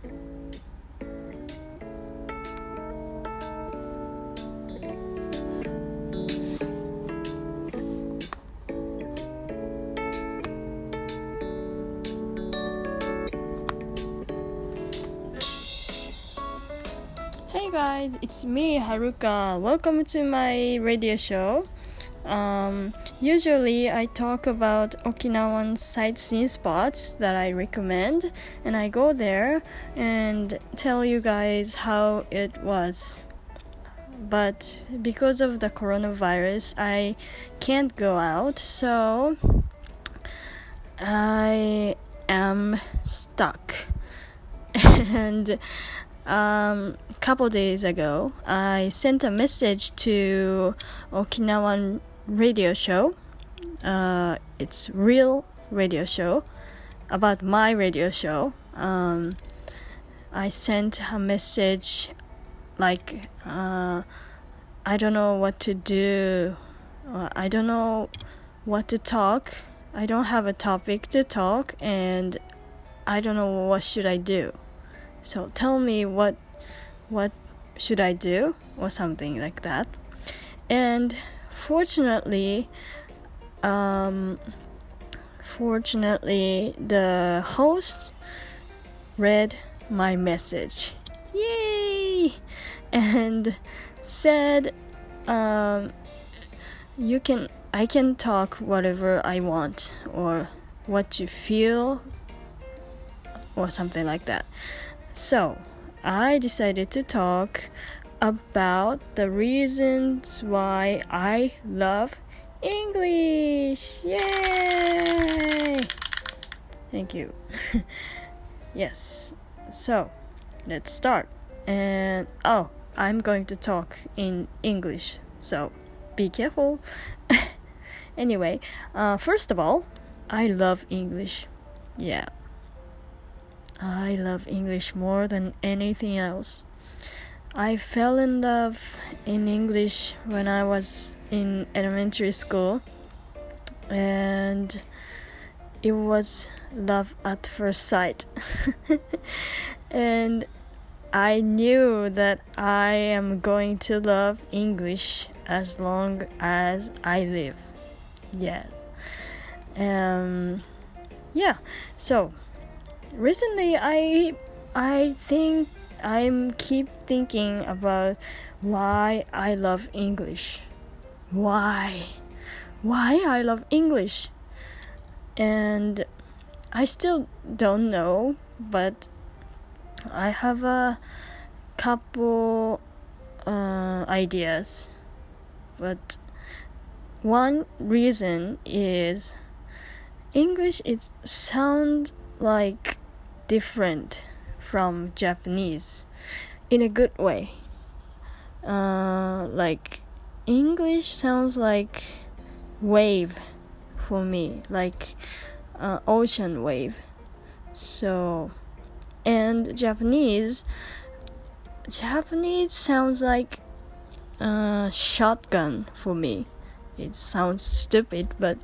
Hey guys, it's me Haruka. Welcome to my radio show. Um, usually, I talk about Okinawan sightseeing spots that I recommend, and I go there and tell you guys how it was. But because of the coronavirus, I can't go out, so I am stuck. and um, couple days ago, I sent a message to Okinawan radio show. Uh, it's real radio show about my radio show. Um, I sent a message like uh, I don't know what to do. Uh, I don't know what to talk. I don't have a topic to talk, and I don't know what should I do. So tell me what what should I do or something like that. And fortunately, um, fortunately, the host read my message. Yay! And said, um, you can, I can talk whatever I want or what you feel or something like that. So, I decided to talk about the reasons why I love English. Yay! Thank you. yes. So, let's start. And oh, I'm going to talk in English. So, be careful. anyway, uh, first of all, I love English. Yeah. I love English more than anything else. I fell in love in English when I was in elementary school, and it was love at first sight. and I knew that I am going to love English as long as I live. Yeah. Um yeah. So recently I I think I'm keep thinking about why I love English. Why? Why I love English? And I still don't know, but I have a couple uh, ideas. But one reason is English it sounds like different from Japanese in a good way. Uh, like English sounds like wave for me, like uh, ocean wave. So, and Japanese, Japanese sounds like uh, shotgun for me. It sounds stupid, but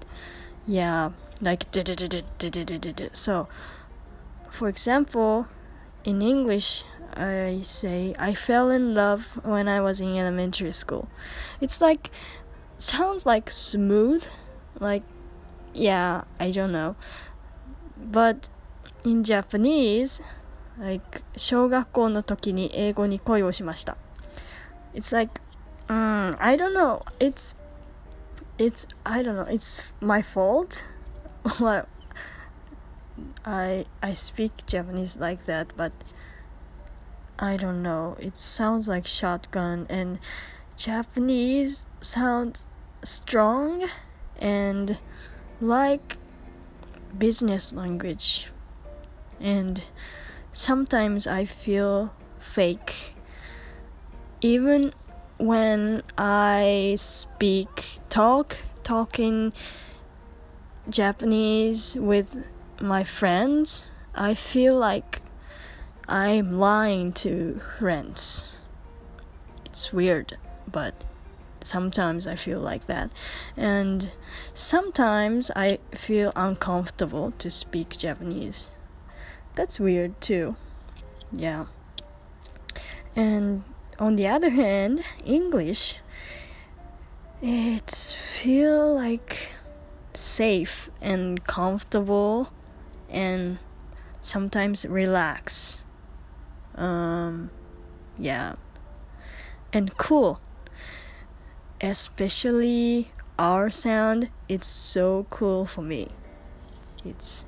yeah, like so for example, in English, I say I fell in love when I was in elementary school. It's like sounds like smooth, like yeah, I don't know. But in Japanese, like 小学校の時に英語に恋をしました。It's like um, I don't know. It's it's I don't know. It's my fault. I I speak Japanese like that, but I don't know. It sounds like shotgun and Japanese sounds strong and like business language. And sometimes I feel fake even when I speak talk talking Japanese with my friends, I feel like I'm lying to friends. It's weird, but sometimes I feel like that. And sometimes I feel uncomfortable to speak Japanese. That's weird too. Yeah. And on the other hand, English it feel like safe and comfortable and sometimes relax. Um yeah. And cool. Especially R sound, it's so cool for me. It's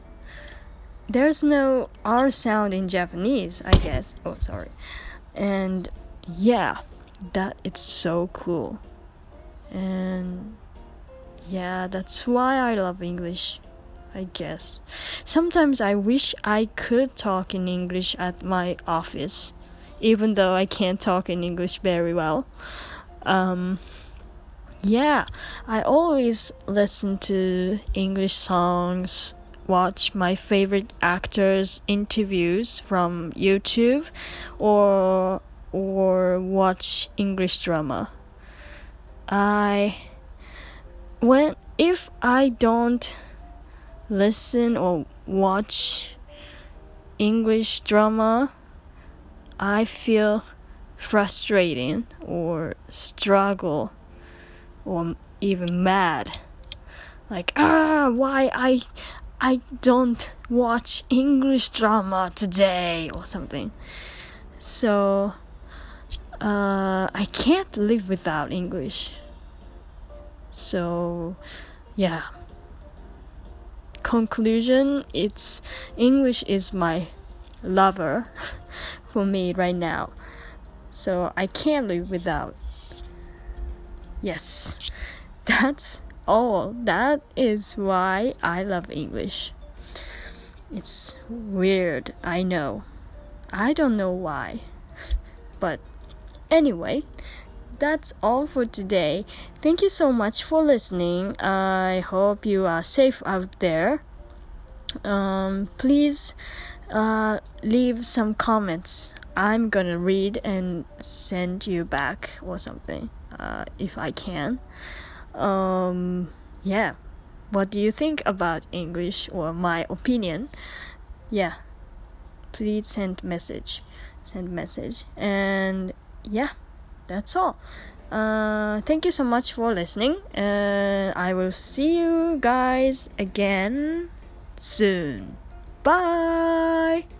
there's no R sound in Japanese, I guess. Oh, sorry. And yeah, that it's so cool. And yeah, that's why I love English. I guess. Sometimes I wish I could talk in English at my office, even though I can't talk in English very well. Um, yeah, I always listen to English songs, watch my favorite actors' interviews from YouTube, or or watch English drama. I when if I don't listen or watch English drama, I feel frustrating or struggle or even mad. Like, ah, why I I don't watch English drama today or something. So uh, I can't live without English. So yeah. Conclusion it's English is my lover for me right now. So I can't live without Yes, that's all. That is why I love English. It's weird, I know. I don't know why. But anyway, that's all for today. Thank you so much for listening. I hope you are safe out there. Um, please uh, leave some comments. I'm gonna read and send you back or something uh, if I can. Um, yeah, what do you think about English or my opinion? Yeah, please send message, send message, and yeah, that's all. Uh, thank you so much for listening. Uh, I will see you guys again soon. Bye.